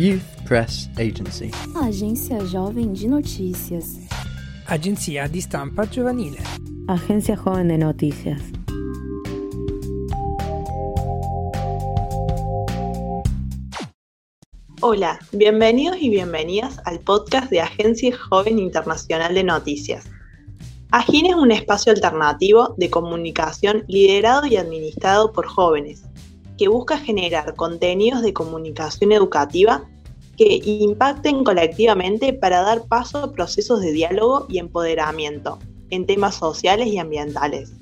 Youth Press Agency. Agência Jovem de Notícias. Agenzia di stampa giovanile. Agencia Joven de Noticias. Hola, bienvenidos y bienvenidas al podcast de Agencia Joven Internacional de Noticias. AGIN es un espacio alternativo de comunicación liderado y administrado por jóvenes, que busca generar contenidos de comunicación educativa que impacten colectivamente para dar paso a procesos de diálogo y empoderamiento en temas sociales y ambientales.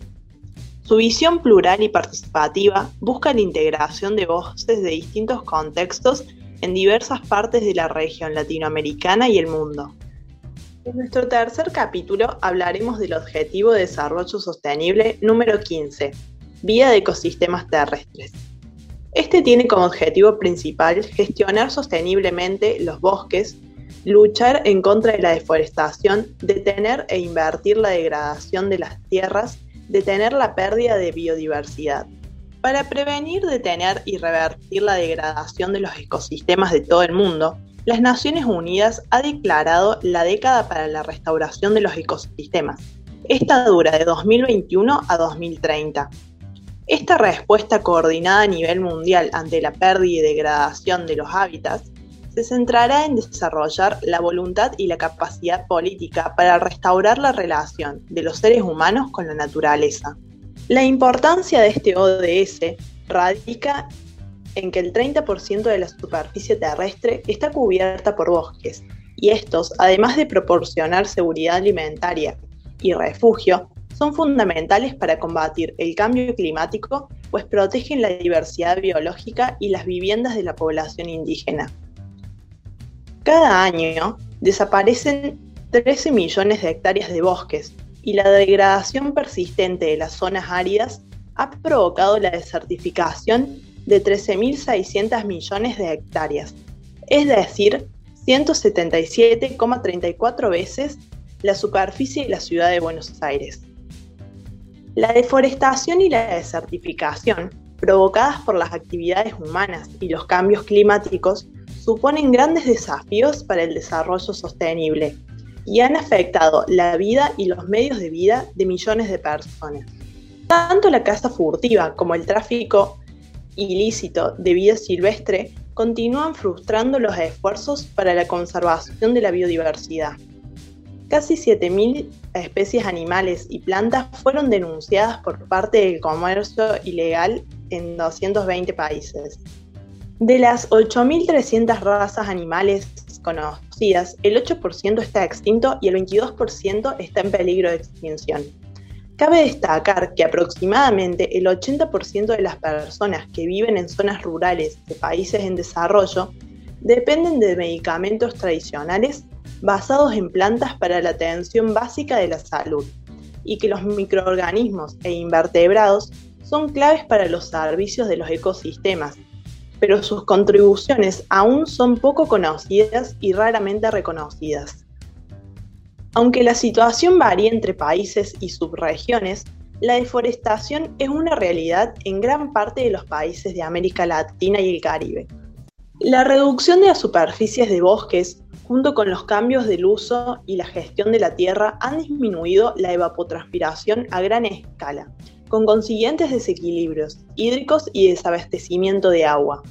Su visión plural y participativa busca la integración de voces de distintos contextos en diversas partes de la región latinoamericana y el mundo. En nuestro tercer capítulo hablaremos del Objetivo de Desarrollo Sostenible número 15, Vía de Ecosistemas Terrestres. Este tiene como objetivo principal gestionar sosteniblemente los bosques, luchar en contra de la deforestación, detener e invertir la degradación de las tierras, detener la pérdida de biodiversidad. Para prevenir, detener y revertir la degradación de los ecosistemas de todo el mundo, las Naciones Unidas ha declarado la década para la restauración de los ecosistemas. Esta dura de 2021 a 2030. Esta respuesta coordinada a nivel mundial ante la pérdida y degradación de los hábitats se centrará en desarrollar la voluntad y la capacidad política para restaurar la relación de los seres humanos con la naturaleza. La importancia de este ODS radica en que el 30% de la superficie terrestre está cubierta por bosques, y estos, además de proporcionar seguridad alimentaria y refugio, son fundamentales para combatir el cambio climático, pues protegen la diversidad biológica y las viviendas de la población indígena. Cada año desaparecen 13 millones de hectáreas de bosques y la degradación persistente de las zonas áridas ha provocado la desertificación de 13.600 millones de hectáreas, es decir, 177,34 veces la superficie de la ciudad de Buenos Aires. La deforestación y la desertificación, provocadas por las actividades humanas y los cambios climáticos, suponen grandes desafíos para el desarrollo sostenible y han afectado la vida y los medios de vida de millones de personas. Tanto la caza furtiva como el tráfico ilícito de vida silvestre continúan frustrando los esfuerzos para la conservación de la biodiversidad. Casi 7.000 especies animales y plantas fueron denunciadas por parte del comercio ilegal en 220 países. De las 8.300 razas animales conocidas, el 8% está extinto y el 22% está en peligro de extinción. Cabe destacar que aproximadamente el 80% de las personas que viven en zonas rurales de países en desarrollo dependen de medicamentos tradicionales basados en plantas para la atención básica de la salud y que los microorganismos e invertebrados son claves para los servicios de los ecosistemas, pero sus contribuciones aún son poco conocidas y raramente reconocidas. Aunque la situación varía entre países y subregiones, la deforestación es una realidad en gran parte de los países de América Latina y el Caribe. La reducción de las superficies de bosques, junto con los cambios del uso y la gestión de la tierra, han disminuido la evapotranspiración a gran escala, con consiguientes desequilibrios hídricos y desabastecimiento de agua.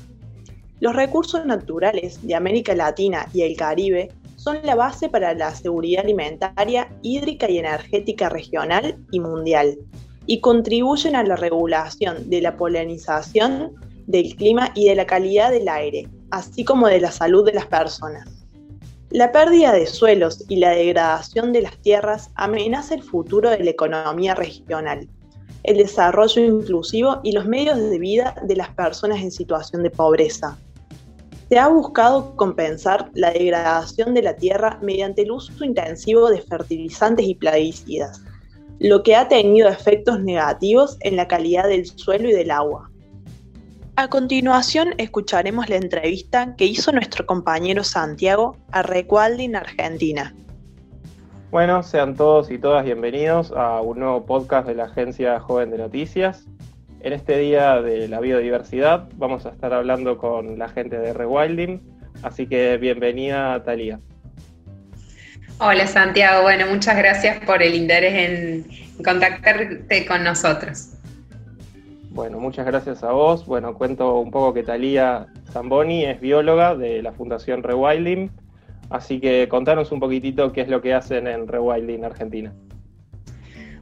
Los recursos naturales de América Latina y el Caribe son la base para la seguridad alimentaria, hídrica y energética regional y mundial, y contribuyen a la regulación de la polinización del clima y de la calidad del aire, así como de la salud de las personas. La pérdida de suelos y la degradación de las tierras amenaza el futuro de la economía regional, el desarrollo inclusivo y los medios de vida de las personas en situación de pobreza. Se ha buscado compensar la degradación de la tierra mediante el uso intensivo de fertilizantes y plaguicidas, lo que ha tenido efectos negativos en la calidad del suelo y del agua. A continuación escucharemos la entrevista que hizo nuestro compañero Santiago a Recualding Argentina. Bueno, sean todos y todas bienvenidos a un nuevo podcast de la Agencia Joven de Noticias. En este día de la biodiversidad vamos a estar hablando con la gente de Rewilding, Así que bienvenida, Talía. Hola Santiago, bueno, muchas gracias por el interés en contactarte con nosotros. Bueno, muchas gracias a vos. Bueno, cuento un poco que Talía Zamboni es bióloga de la Fundación Rewilding, así que contanos un poquitito qué es lo que hacen en Rewilding Argentina.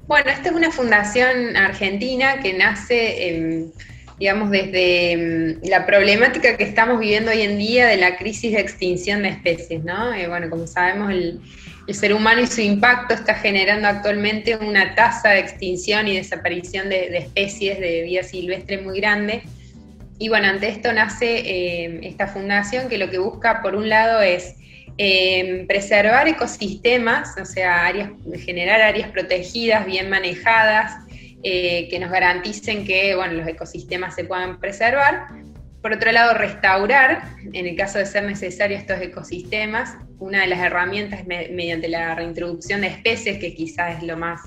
Bueno, esta es una fundación argentina que nace, digamos, desde mm, la problemática que estamos viviendo hoy en día de la crisis de extinción de especies, ¿no? Eh, bueno, como sabemos, el, el ser humano y su impacto está generando actualmente una tasa de extinción y desaparición de, especies de vida silvestre muy grande. Y bueno, ante esto nace eh, esta fundación que lo que busca, por un lado, es eh, preservar ecosistemas, o sea, generar áreas protegidas, bien manejadas, eh, que nos garanticen que bueno, los ecosistemas se puedan preservar, por otro lado, restaurar, en el caso de ser necesario estos ecosistemas, una de las herramientas mediante la reintroducción de especies, que quizás es lo más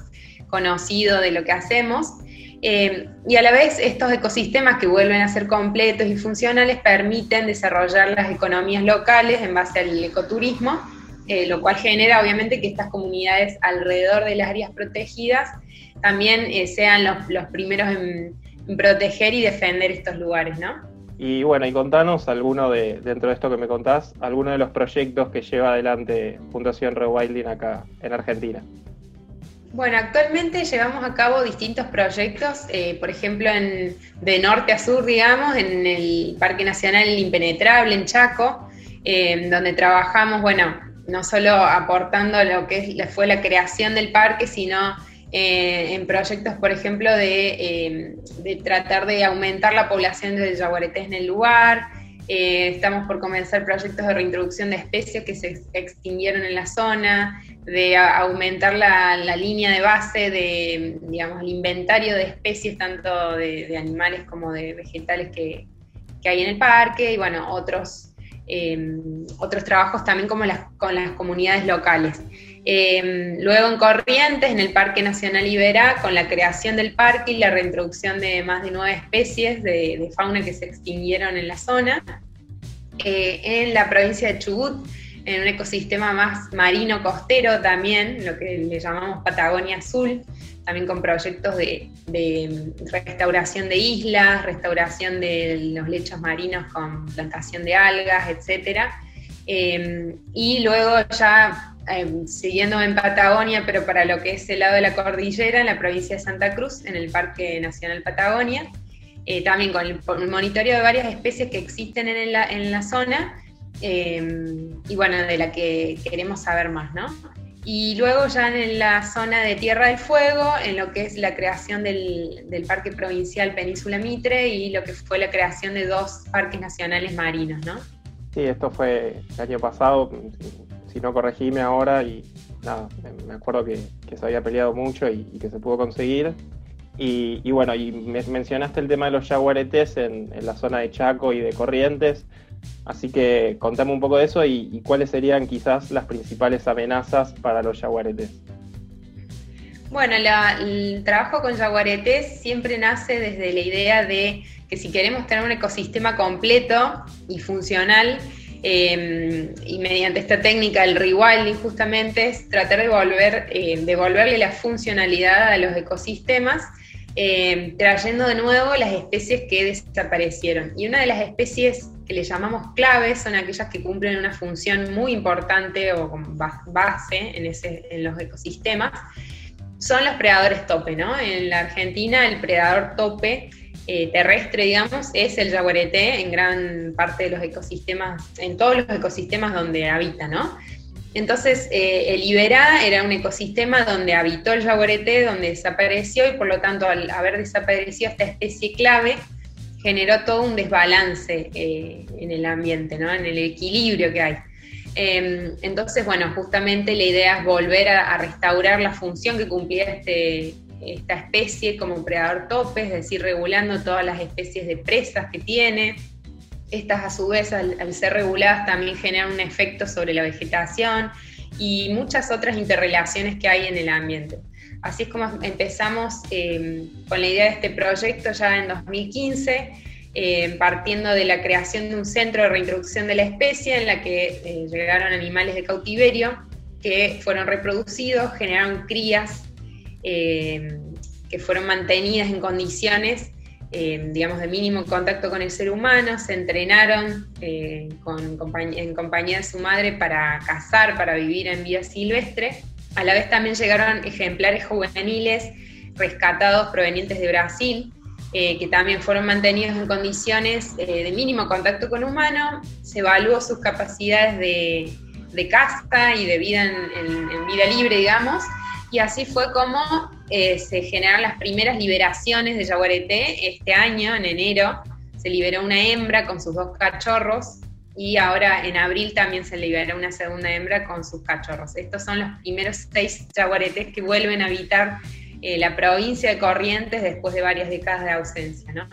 conocido de lo que hacemos. Eh, y a la vez estos ecosistemas que vuelven a ser completos y funcionales permiten desarrollar las economías locales en base al ecoturismo, eh, lo cual genera obviamente que estas comunidades alrededor de las áreas protegidas también eh, sean los, primeros en, proteger y defender estos lugares, ¿no? Y bueno, y contanos alguno de, dentro de esto que me contás, alguno de los proyectos que lleva adelante Fundación Rewilding acá en Argentina. Bueno, actualmente llevamos a cabo distintos proyectos, eh, por ejemplo, en, de norte a sur, digamos, en el Parque Nacional Impenetrable, en Chaco, eh, donde trabajamos, bueno, no solo aportando lo que fue la creación del parque, sino eh, en proyectos, por ejemplo, eh, de, tratar de aumentar la población de yaguaretés en el lugar. Eh, estamos por comenzar proyectos de reintroducción de especies que se extinguieron en la zona, de aumentar la, línea de base de, digamos, el inventario de especies, tanto de, animales como de vegetales que, hay en el parque, y bueno, otros, otros trabajos también como las, con las comunidades locales. Em, luego en Corrientes, en el Parque Nacional Iberá, con la creación del parque y la reintroducción de más de nueve especies de, fauna que se extinguieron en la zona. Eh, en la provincia de Chubut, en un ecosistema más marino costero también, lo que le llamamos Patagonia Azul, también con proyectos de, restauración de islas, restauración de los lechos marinos con plantación de algas, etc. Em, y luego ya Em, siguiendo en Patagonia, pero para lo que es el lado de la cordillera, en la provincia de Santa Cruz, en el Parque Nacional Patagonia, eh, también con el, monitoreo de varias especies que existen en la, en la zona em, y bueno, de la que queremos saber más, ¿no? Y luego ya en la zona de Tierra del Fuego, en lo que es la creación del, del, Parque Provincial Península Mitre y lo que fue la creación de dos parques nacionales marinos, ¿no? Sí, esto fue el año pasado, si no corregime ahora y nada, me acuerdo que, se había peleado mucho y, que se pudo conseguir. Y, bueno, y mencionaste el tema de los yaguaretes en, la zona de Chaco y de Corrientes, así que contame un poco de eso y, cuáles serían quizás las principales amenazas para los yaguaretes. Bueno, el trabajo con yaguaretes siempre nace desde la idea de que si queremos tener un ecosistema completo y funcional, Em, y mediante esta técnica, el rewilding justamente es tratar de volver, eh, devolverle la funcionalidad a los ecosistemas, em, trayendo de nuevo las especies que desaparecieron. Y una de las especies que le llamamos claves son aquellas que cumplen una función muy importante o base en, los ecosistemas, son los predadores tope. En la Argentina el predador tope eh, terrestre, digamos, es el jaguareté en gran parte de los ecosistemas, en todos los ecosistemas donde habita, ¿no? Entonces, eh, el Iberá era un ecosistema donde habitó el jaguareté, donde desapareció y por lo tanto al haber desaparecido esta especie clave, generó todo un desbalance eh, en el ambiente, ¿no? en el equilibrio que hay. Em, entonces, bueno, justamente la idea es volver a restaurar la función que cumplía este, esta especie como predador tope, es decir, regulando todas las especies de presas que tiene. Estas a su vez, al, ser reguladas, también generan un efecto sobre la vegetación y muchas otras interrelaciones que hay en el ambiente. Así es como empezamos em, con la idea de este proyecto ya en 2015. eh, partiendo de la creación de un centro de reintroducción de la especie en la que eh, llegaron animales de cautiverio que fueron reproducidos, generaron crías que fueron mantenidas en condiciones digamos, de mínimo contacto con el ser humano, se entrenaron con, en compañía de su madre para cazar, para vivir en vida silvestre. A la vez también llegaron ejemplares juveniles rescatados provenientes de Brasil, eh, que también fueron mantenidos en condiciones eh, de mínimo contacto con humano, se evaluó sus capacidades de, de caza y de vida en, vida libre, digamos, y así fue como eh, se generaron las primeras liberaciones de jaguareté este año, en enero, se liberó una hembra con sus dos cachorros y ahora en abril también se liberó una segunda hembra con sus cachorros. Estos son los primeros seis jaguaretés que vuelven a habitar eh, la provincia de Corrientes después de varias décadas de ausencia. ¿no?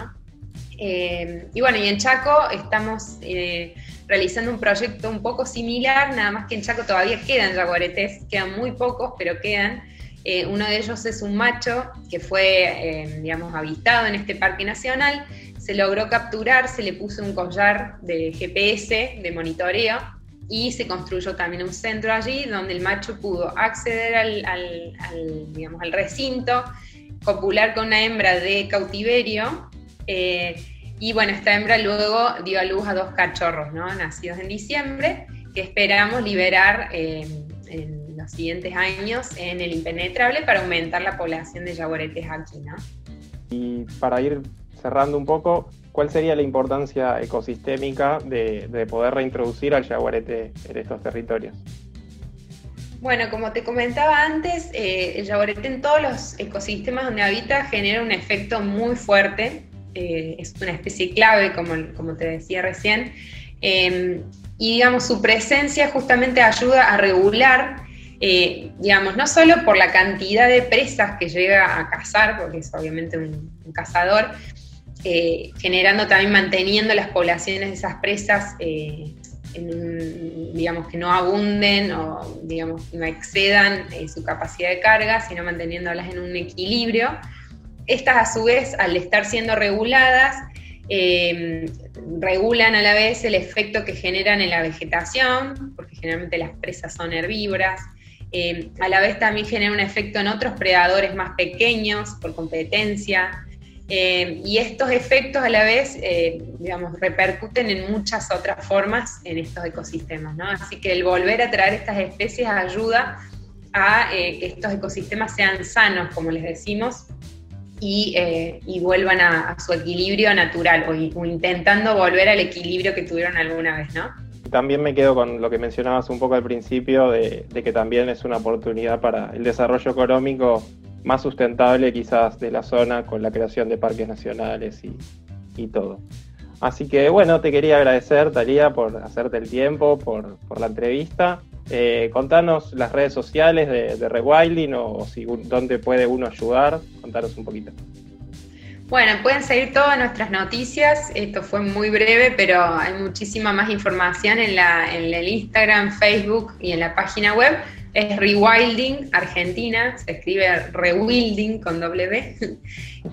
Eh, y bueno, y en Chaco estamos realizando un proyecto un poco similar, nada más que en Chaco todavía quedan jaguaretes, quedan muy pocos, pero quedan. uno de ellos es un macho que fue, digamos, avistado en este parque nacional, se logró capturar, se le puso un collar de GPS, de monitoreo, y se construyó también un centro allí donde el macho pudo acceder al, digamos, al recinto, copular con una hembra de cautiverio. Eh, y bueno, esta hembra luego dio a luz a dos cachorros, ¿no? nacidos en diciembre, que esperamos liberar eh, en los siguientes años en el impenetrable para aumentar la población de jaguaretes aquí. ¿no? Y para ir cerrando un poco, ¿cuál sería la importancia ecosistémica de, poder reintroducir al jaguarete en estos territorios? Bueno, como te comentaba antes, eh, el jaguarete en todos los ecosistemas donde habita genera un efecto muy fuerte. Eh, es una especie clave, como, como te decía recién. Em, y digamos, su presencia justamente ayuda a regular, eh, digamos, no solo por la cantidad de presas que llega a cazar, porque es obviamente un cazador, eh, generando también, manteniendo las poblaciones de esas presas, eh, digamos, que no abunden o, digamos, no excedan eh, su capacidad de carga, sino manteniéndolas en un equilibrio. Estas, a su vez, al estar siendo reguladas, regulan a la vez el efecto que generan en la vegetación, porque generalmente las presas son herbívoras, a la vez también genera un efecto en otros predadores más pequeños por competencia, eh, y estos efectos a la vez, eh, digamos, repercuten en muchas otras formas en estos ecosistemas, ¿no? Así que el volver a traer estas especies ayuda a eh, que estos ecosistemas sean sanos, como les decimos, y, vuelvan a, su equilibrio natural, o, intentando volver al equilibrio que tuvieron alguna vez, ¿no? También me quedo con lo que mencionabas un poco al principio, de que también es una oportunidad para el desarrollo económico más sustentable quizás de la zona con la creación de parques nacionales y, todo. Así que bueno, te quería agradecer, Talía, por hacerte el tiempo, por, la entrevista. Eh, contanos las redes sociales de, de Rewilding o si, dónde puede uno ayudar. Contanos un poquito. Bueno, pueden seguir todas nuestras noticias. Esto fue muy breve, pero hay muchísima más información en, la, en el Instagram, Facebook y en la página web es Rewilding Argentina, se escribe Rewilding con B.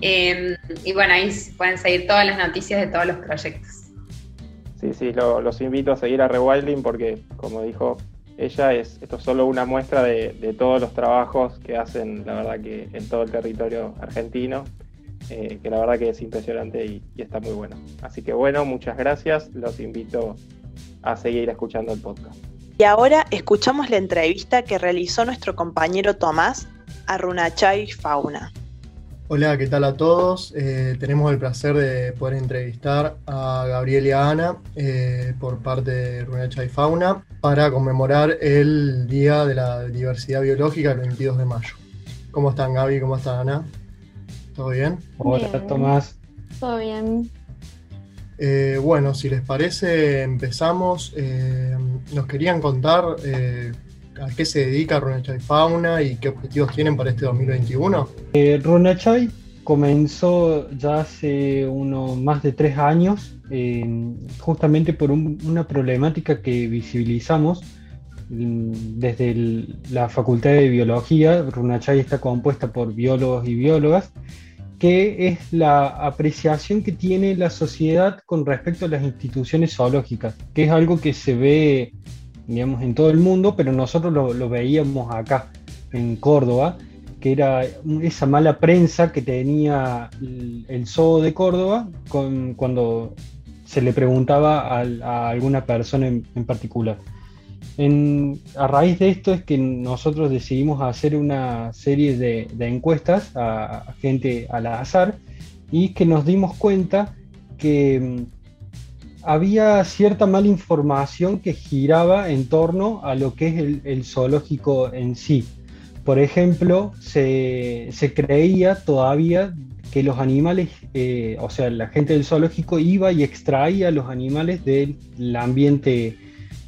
Em, y bueno, ahí pueden seguir todas las noticias de todos los proyectos. Sí, sí, los invito a seguir a Rewilding porque, como dijo ella, es, esto es solo una muestra de, todos los trabajos que hacen, la verdad, que en todo el territorio argentino, eh, que la verdad que es impresionante y, está muy bueno. Así que bueno, muchas gracias, los invito a seguir escuchando el podcast. Y ahora escuchamos la entrevista que realizó nuestro compañero Tomás a Runachay Fauna. Hola, ¿qué tal a todos? Eh, tenemos el placer de poder entrevistar a Gabriel y a Ana eh, por parte de Runachay Fauna para conmemorar el Día de la Diversidad Biológica el 22 de mayo. ¿Cómo están Gaby? ¿Cómo está Ana? ¿Todo bien? Hola, Tomás. Todo bien. Eh, bueno, si les parece, empezamos. Eh, nos querían contar eh, a qué se dedica Runachay Fauna y qué objetivos tienen para este 2021. Runachay comenzó ya hace uno, más de tres años, justamente por una problemática que visibilizamos mm, desde la Facultad de Biología. Runachay está compuesta por biólogos y biólogas que es la apreciación que tiene la sociedad con respecto a las instituciones zoológicas, que es algo que se ve, digamos, en todo el mundo, pero nosotros lo, veíamos acá, en Córdoba, que era esa mala prensa que tenía el, zoo de Córdoba cuando se le preguntaba a, alguna persona en particular. A raíz de esto es que nosotros decidimos hacer una serie de, encuestas a, gente al azar y que nos dimos cuenta que había cierta mala información que giraba en torno a lo que es el, zoológico en sí. Por ejemplo, se, creía todavía que los animales, eh, o sea, la gente del zoológico iba y extraía los animales del ambiente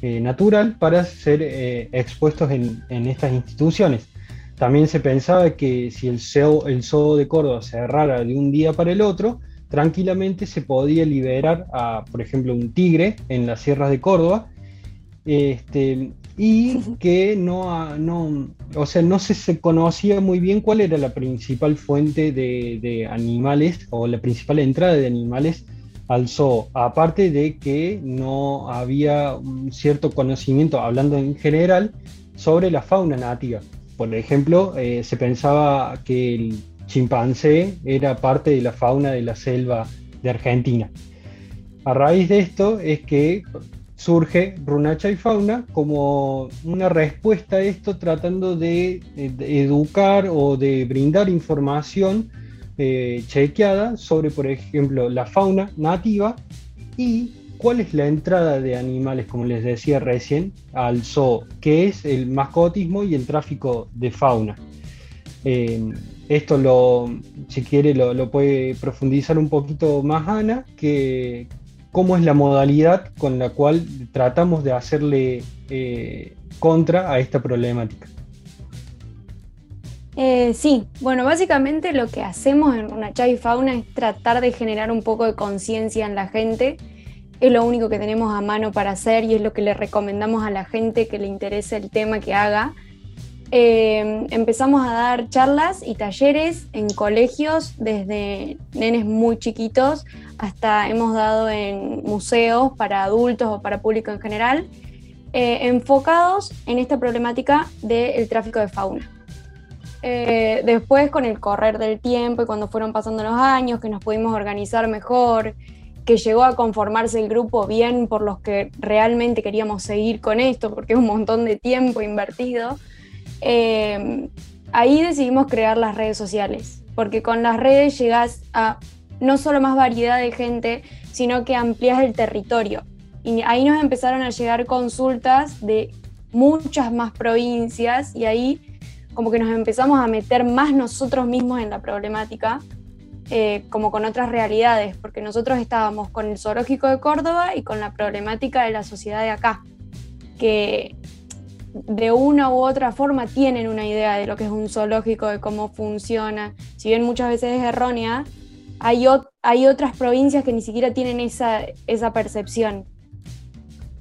eh, natural para ser eh, expuestos en, estas instituciones. También se pensaba que si el zoo, el zoo de Córdoba cerrara de un día para el otro, tranquilamente se podía liberar a, por ejemplo, un tigre en las sierras de Córdoba, este, y que no, no, o sea, no se, conocía muy bien cuál era la principal fuente de, de animales o la principal entrada de animales al zoo, aparte de que no había un cierto conocimiento, hablando en general, sobre la fauna nativa. Por ejemplo, eh, se pensaba que el chimpancé era parte de la fauna de la selva de Argentina. A raíz de esto es que surge Runacha y Fauna como una respuesta a esto tratando de educar o de brindar información eh, chequeada sobre, por ejemplo, la fauna nativa y cuál es la entrada de animales, como les decía recién, al zoo, que es el mascotismo y el tráfico de fauna. Eh, esto lo, si quiere, lo, puede profundizar un poquito más Ana, que cómo es la modalidad con la cual tratamos de hacerle eh, contra a esta problemática. Eh, sí, bueno, básicamente lo que hacemos en Runachay Fauna es tratar de generar un poco de conciencia en la gente. Es lo único que tenemos a mano para hacer y es lo que le recomendamos a la gente que le interese el tema que haga. Eh, empezamos a dar charlas y talleres en colegios, desde nenes muy chiquitos hasta hemos dado en museos para adultos o para público en general, eh, enfocados en esta problemática del tráfico de fauna. Eh, después, con el correr del tiempo y cuando fueron pasando los años, que nos pudimos organizar mejor, que llegó a conformarse el grupo bien por los que realmente queríamos seguir con esto, porque es un montón de tiempo invertido, eh, ahí decidimos crear las redes sociales, porque con las redes llegas a no solo más variedad de gente, sino que amplias el territorio. Y ahí nos empezaron a llegar consultas de muchas más provincias y ahí como que nos empezamos a meter más nosotros mismos en la problemática, eh, como con otras realidades, porque nosotros estábamos con el zoológico de Córdoba y con la problemática de la sociedad de acá, que de una u otra forma tienen una idea de lo que es un zoológico, de cómo funciona, si bien muchas veces es errónea, hay, hay otras provincias que ni siquiera tienen esa, esa percepción.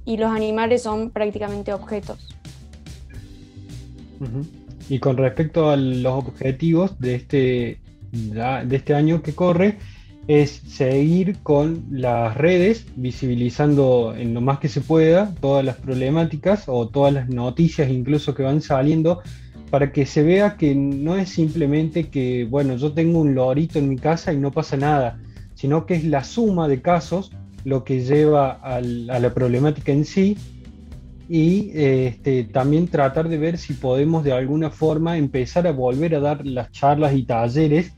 Y los animales son prácticamente objetos. Y con respecto a los objetivos de este, de este año que corre, es seguir con las redes, visibilizando en lo más que se pueda todas las problemáticas o todas las noticias incluso que van saliendo, para que se vea que no es simplemente que, bueno, yo tengo un lorito en mi casa y no pasa nada, sino que es la suma de casos lo que lleva a la problemática en sí y este, también tratar de ver si podemos de alguna forma empezar a volver a dar las charlas y talleres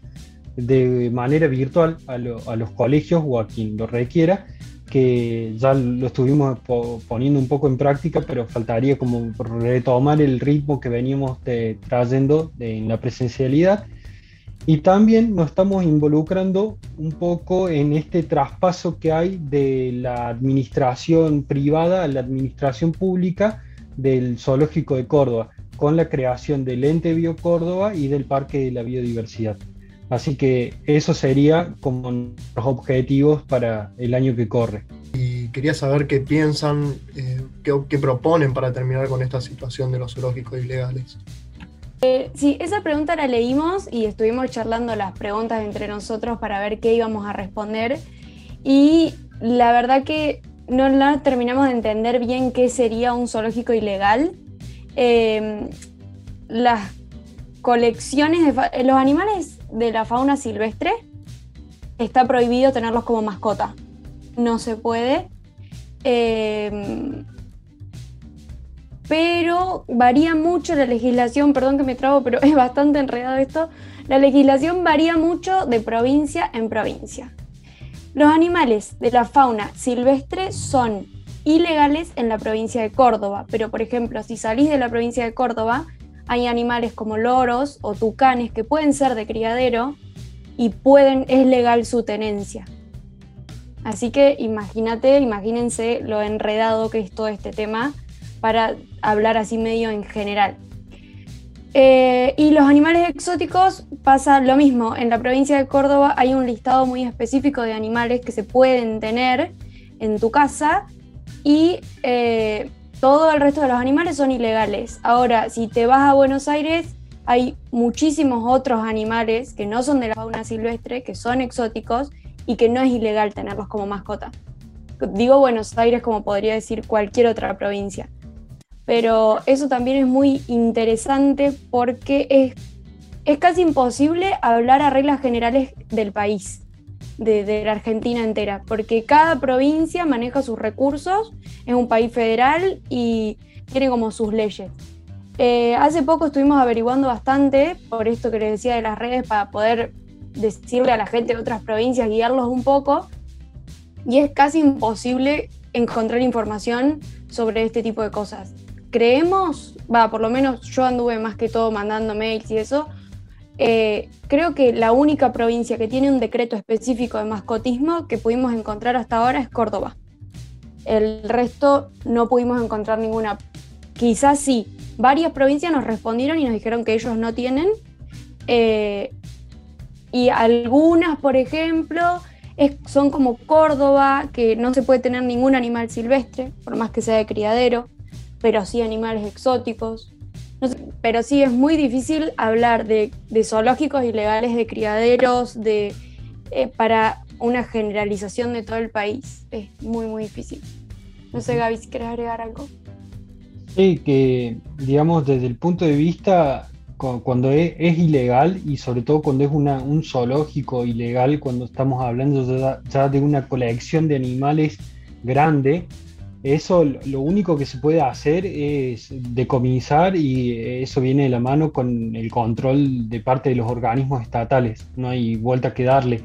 de manera virtual a, los colegios o a quien lo requiera, que ya lo estuvimos poniendo un poco en práctica, pero faltaría como retomar el ritmo que veníamos trayendo en la presencialidad y también nos estamos involucrando un poco en este traspaso que hay de la administración privada a la administración pública del Zoológico de Córdoba, con la creación del Ente Bio Córdoba y del Parque de la Biodiversidad. Así que eso sería como los objetivos para el año que corre. Y quería saber qué piensan, eh, qué proponen para terminar con esta situación de los zoológicos ilegales. Eh, sí, esa pregunta la leímos y estuvimos charlando las preguntas entre nosotros para ver qué íbamos a responder. Y la verdad que no, no terminamos de entender bien qué sería un zoológico ilegal. Eh, las colecciones de los animales de la fauna silvestre está prohibido tenerlos como mascota. No se puede. Eh, pero varía mucho la legislación, perdón que me trago, pero es bastante enredado esto. La legislación varía mucho de provincia en provincia. Los animales de la fauna silvestre son ilegales en la provincia de Córdoba, pero por ejemplo, si salís de la provincia de Córdoba, hay animales como loros o tucanes que pueden ser de criadero y pueden, es legal su tenencia. Así que imagínate, imagínense lo enredado que es todo este tema para hablar así medio en general. Eh, y los animales exóticos pasa lo mismo. En la provincia de Córdoba hay un listado muy específico de animales que se pueden tener en tu casa y eh, todo el resto de los animales son ilegales. Ahora, si te vas a Buenos Aires, hay muchísimos otros animales que no son de la fauna silvestre, que son exóticos y que no es ilegal tenerlos como mascota. Digo Buenos Aires como podría decir cualquier otra provincia pero eso también es muy interesante porque es, es casi imposible hablar a reglas generales del país, de, la Argentina entera, porque cada provincia maneja sus recursos, es un país federal y tiene como sus leyes. Eh, hace poco estuvimos averiguando bastante por esto que les decía de las redes para poder decirle a la gente de otras provincias, guiarlos un poco, y es casi imposible encontrar información sobre este tipo de cosas creemos, va, por lo menos yo anduve más que todo mandando mails y eso, eh, creo que la única provincia que tiene un decreto específico de mascotismo que pudimos encontrar hasta ahora es Córdoba. El resto no pudimos encontrar ninguna. Quizás sí. Varias provincias nos respondieron y nos dijeron que ellos no tienen. Eh, y algunas, por ejemplo, son como Córdoba, que no se puede tener ningún animal silvestre, por más que sea de criadero pero sí animales exóticos. Pero sí es muy difícil hablar de, zoológicos ilegales, de criaderos, de, eh, para una generalización de todo el país. Es muy, muy difícil. No sé, Gaby, si quieres agregar algo. Sí, que digamos desde el punto de vista cuando es, ilegal y sobre todo cuando es una, un zoológico ilegal, cuando estamos hablando ya de una colección de animales grande, eso lo único que se puede hacer es decomisar y eso viene de la mano con el control de parte de los organismos estatales. No hay vuelta que darle.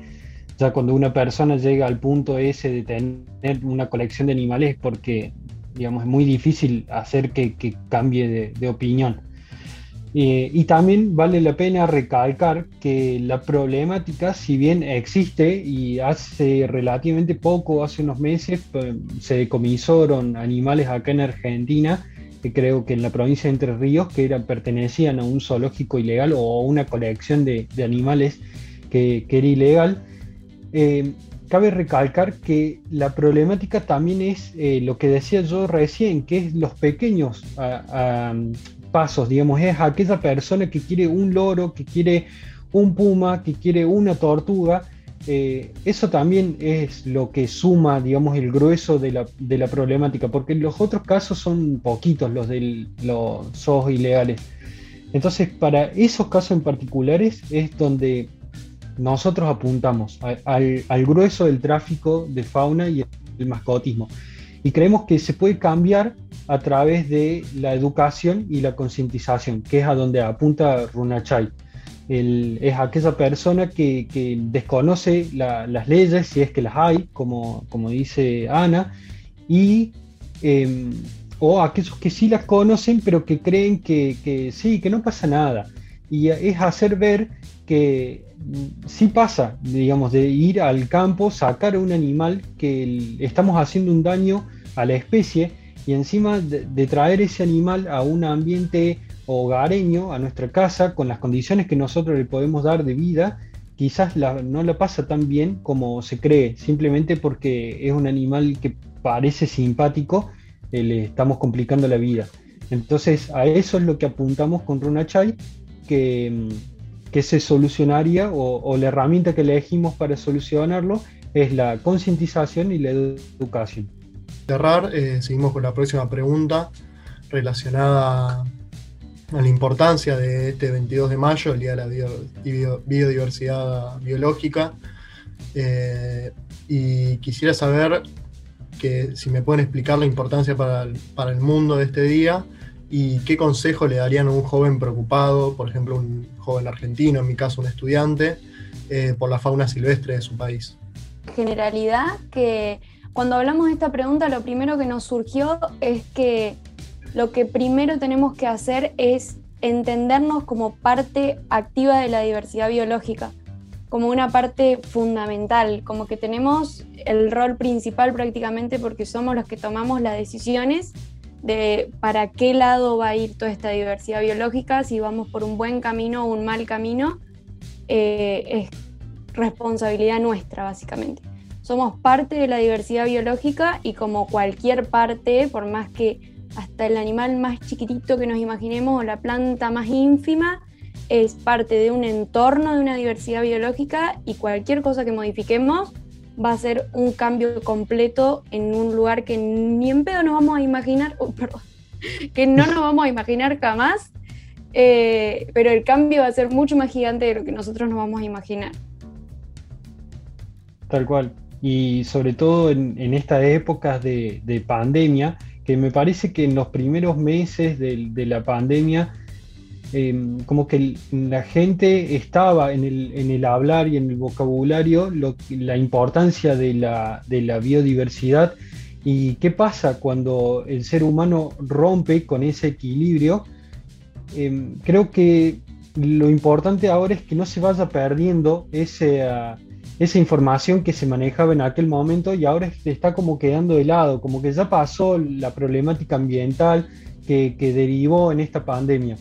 Ya cuando una persona llega al punto ese de tener una colección de animales es porque digamos, es muy difícil hacer que, cambie de opinión. Eh, y también vale la pena recalcar que la problemática, si bien existe y hace relativamente poco, hace unos meses, pues, se decomisaron animales acá en Argentina, que creo que en la provincia de Entre Ríos, que eran, pertenecían a un zoológico ilegal o a una colección de, animales que, era ilegal. Eh, cabe recalcar que la problemática también es eh, lo que decía yo recién, que es los pequeños pasos, digamos, es aquella persona que quiere un loro, que quiere un puma, que quiere una tortuga. Eh, eso también es lo que suma, digamos, el grueso de la, problemática, porque los otros casos son poquitos, los de los zoos ilegales. Entonces, para esos casos en particulares es donde nosotros apuntamos al, al, grueso del tráfico de fauna y el mascotismo. Y creemos que se puede cambiar a través de la educación y la concientización, que es a donde apunta Runachai. es aquella persona que, desconoce las leyes, si es que las hay, como, como dice Ana, y, em, o aquellos que sí las conocen, pero que creen que, sí, que no pasa nada. Y es hacer ver que sí pasa, digamos, de ir al campo, sacar a un animal que estamos haciendo un daño a la especie y encima de, traer ese animal a un ambiente hogareño, a nuestra casa, con las condiciones que nosotros le podemos dar de vida, quizás no la pasa tan bien como se cree, simplemente porque es un animal que parece simpático, eh, le estamos complicando la vida. Entonces a eso es lo que apuntamos con Runachai que, que se solucionaría o, la herramienta que elegimos para solucionarlo es la concientización y la educación. Cerrar, eh, seguimos con la próxima pregunta relacionada a la importancia de este 22 de mayo, el Día de la Biodiversidad Biológica. Eh, y quisiera saber que si me pueden explicar la importancia para el, mundo de este día y qué consejo le darían a un joven preocupado, por ejemplo, un joven argentino, en mi caso un estudiante, eh, por la fauna silvestre de su país. Generalidad que cuando hablamos de esta pregunta, lo primero que nos surgió es que lo que primero tenemos que hacer es entendernos como parte activa de la diversidad biológica, como una parte fundamental, como que tenemos el rol principal prácticamente porque somos los que tomamos las decisiones de para qué lado va a ir toda esta diversidad biológica, si vamos por un buen camino o un mal camino, eh, es responsabilidad nuestra básicamente. Somos parte de la diversidad biológica y como cualquier parte, por más que hasta el animal más chiquitito que nos imaginemos o la planta más ínfima, es parte de un entorno de una diversidad biológica y cualquier cosa que modifiquemos va a ser un cambio completo en un lugar que ni en pedo nos vamos a imaginar, perdón, que no nos vamos a imaginar jamás, eh, pero el cambio va a ser mucho más gigante de lo que nosotros nos vamos a imaginar. Tal cual. Y sobre todo en, estas épocas de, pandemia, que me parece que en los primeros meses de, la pandemia, em, como que la gente estaba en el, hablar y en el vocabulario la importancia de la, biodiversidad y qué pasa cuando el ser humano rompe con ese equilibrio. Em, creo que lo importante ahora es que no se vaya perdiendo. Ah, esa información que se manejaba en aquel momento y ahora está como quedando de lado, como que ya pasó la problemática ambiental que, derivó en esta pandemia.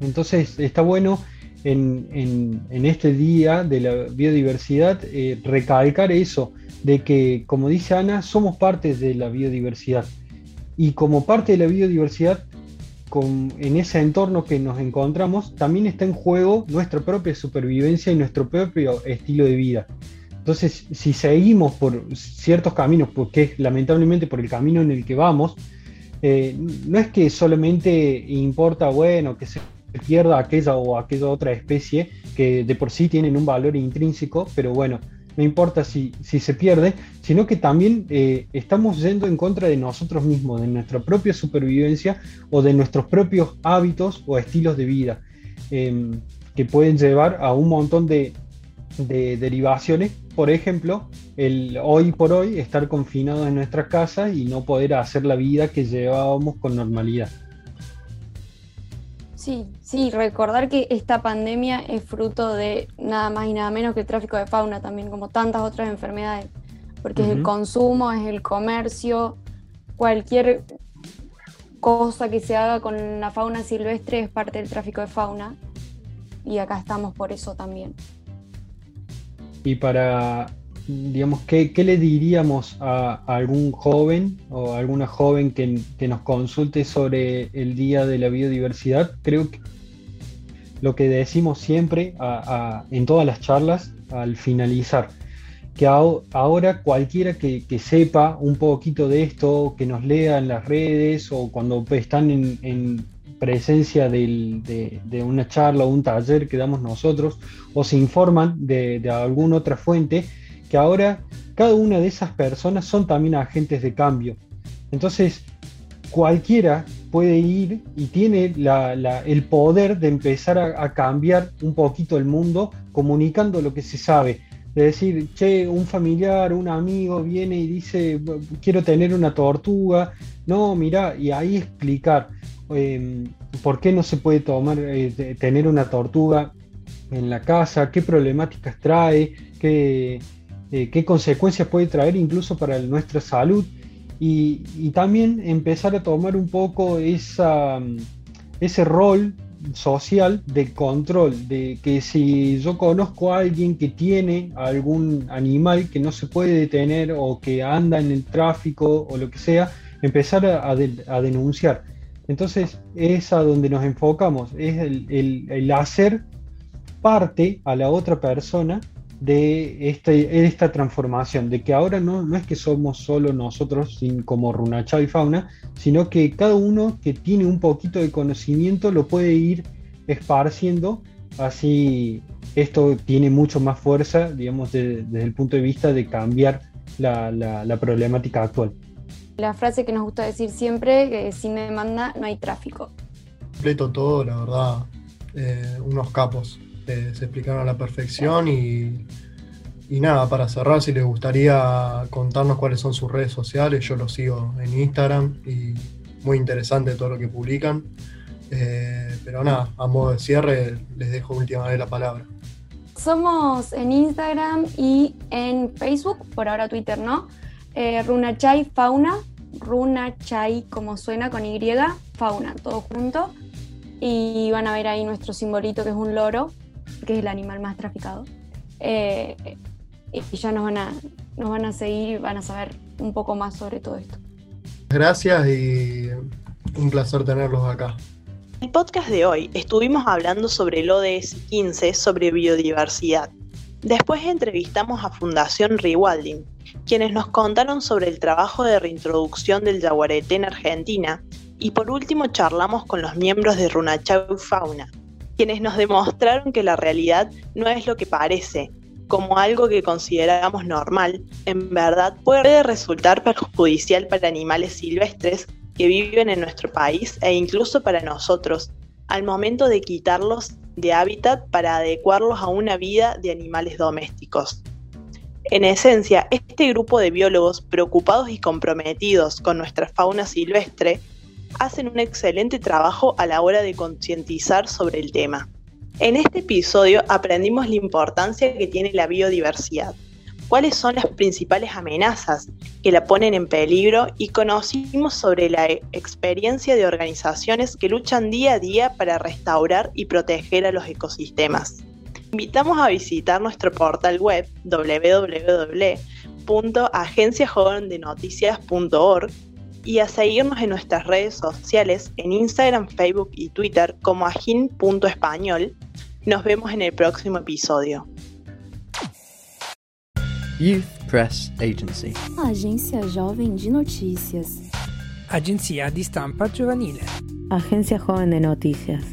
Entonces está bueno en, este día de la biodiversidad eh, recalcar eso, de que como dice Ana, somos parte de la biodiversidad. Y como parte de la biodiversidad, en ese entorno que nos encontramos, también está en juego nuestra propia supervivencia y nuestro propio estilo de vida. Entonces, si seguimos por ciertos caminos, porque es lamentablemente por el camino en el que vamos, eh, no es que solamente importa, bueno, que se pierda aquella o aquella otra especie que de por sí tienen un valor intrínseco, pero bueno, no importa si, se pierde, sino que también eh, estamos yendo en contra de nosotros mismos, de nuestra propia supervivencia o de nuestros propios hábitos o estilos de vida, em, que pueden llevar a un montón de, derivaciones. Por ejemplo, el hoy por hoy estar confinados en nuestras casas y no poder hacer la vida que llevábamos con normalidad. Sí, sí, recordar que esta pandemia es fruto de nada más y nada menos que el tráfico de fauna también, como tantas otras enfermedades, porque es el consumo, es el comercio, cualquier cosa que se haga con la fauna silvestre es parte del tráfico de fauna y acá estamos por eso también. Y para digamos, ¿qué, le diríamos a, algún joven o alguna joven que, nos consulte sobre el Día de la Biodiversidad? Creo que lo que decimos siempre en todas las charlas al finalizar, que ahora cualquiera que, sepa un poquito de esto, que nos lea en las redes o cuando están en, presencia de, una charla o un taller que damos nosotros, o se informan de, de alguna otra fuente, que ahora cada una de esas personas son también agentes de cambio. Entonces, cualquiera puede ir y tiene el poder de empezar a, cambiar un poquito el mundo comunicando lo que se sabe. De decir, che, un familiar, un amigo viene y dice, quiero tener una tortuga. No, mira, y ahí explicar em, por qué no se puede tomar, eh, tener una tortuga en la casa, qué problemáticas trae, qué, eh, qué consecuencias puede traer incluso para nuestra salud y, también empezar a tomar un poco esa, mm, ese rol social de control, de que si yo conozco a alguien que tiene algún animal que no se puede detener o que anda en el tráfico o lo que sea, empezar a, denunciar. Entonces es a donde nos enfocamos, es el, hacer parte a la otra persona de este, esta transformación, de que ahora no, no es que somos solo nosotros sin, como Runacha y Fauna, sino que cada uno que tiene un poquito de conocimiento lo puede ir esparciendo, así esto tiene mucho más fuerza, digamos, desde el punto de vista de cambiar la, la problemática actual. La frase que nos gusta decir siempre, que sin demanda no hay tráfico. Completo todo, la verdad, eh, unos capos. Eh, se explicaron a la perfección y, nada, para cerrar, si les gustaría contarnos cuáles son sus redes sociales, yo los sigo en Instagram y muy interesante todo lo que publican. Eh, pero nada, a modo de cierre, les dejo última vez la palabra. Somos en Instagram y en Facebook, por ahora Twitter no. Runachai Fauna Runa Chai, como suena con Y, fauna, todo junto. Y van a ver ahí nuestro simbolito que es un loro, que es el animal más traficado. Eh, y ya nos van, a, nos van a seguir, van a saber un poco más sobre todo esto. Gracias y un placer tenerlos acá. En el podcast de hoy estuvimos hablando sobre el ODS 15 sobre biodiversidad. Después entrevistamos a Fundación Rewilding, quienes nos contaron sobre el trabajo de reintroducción del jaguarete en Argentina, y por último charlamos con los miembros de Runachau Fauna, quienes nos demostraron que la realidad no es lo que parece, como algo que consideramos normal, en verdad puede resultar perjudicial para animales silvestres que viven en nuestro país e incluso para nosotros, al momento de quitarlos de hábitat para adecuarlos a una vida de animales domésticos. En esencia, este grupo de biólogos preocupados y comprometidos con nuestra fauna silvestre hacen un excelente trabajo a la hora de concientizar sobre el tema. En este episodio aprendimos la importancia que tiene la biodiversidad, cuáles son las principales amenazas que la ponen en peligro y conocimos sobre la experiencia de organizaciones que luchan día a día para restaurar y proteger a los ecosistemas invitamos a visitar nuestro portal web www.agenciajovendenoticias.org y a seguirnos en nuestras redes sociales en Instagram, Facebook y Twitter como agin.español. Nos vemos en el próximo episodio. Youth Press Agency. Agência Jovem de Notícias. Agenzia di stampa giovanile. Agencia Joven de Noticias.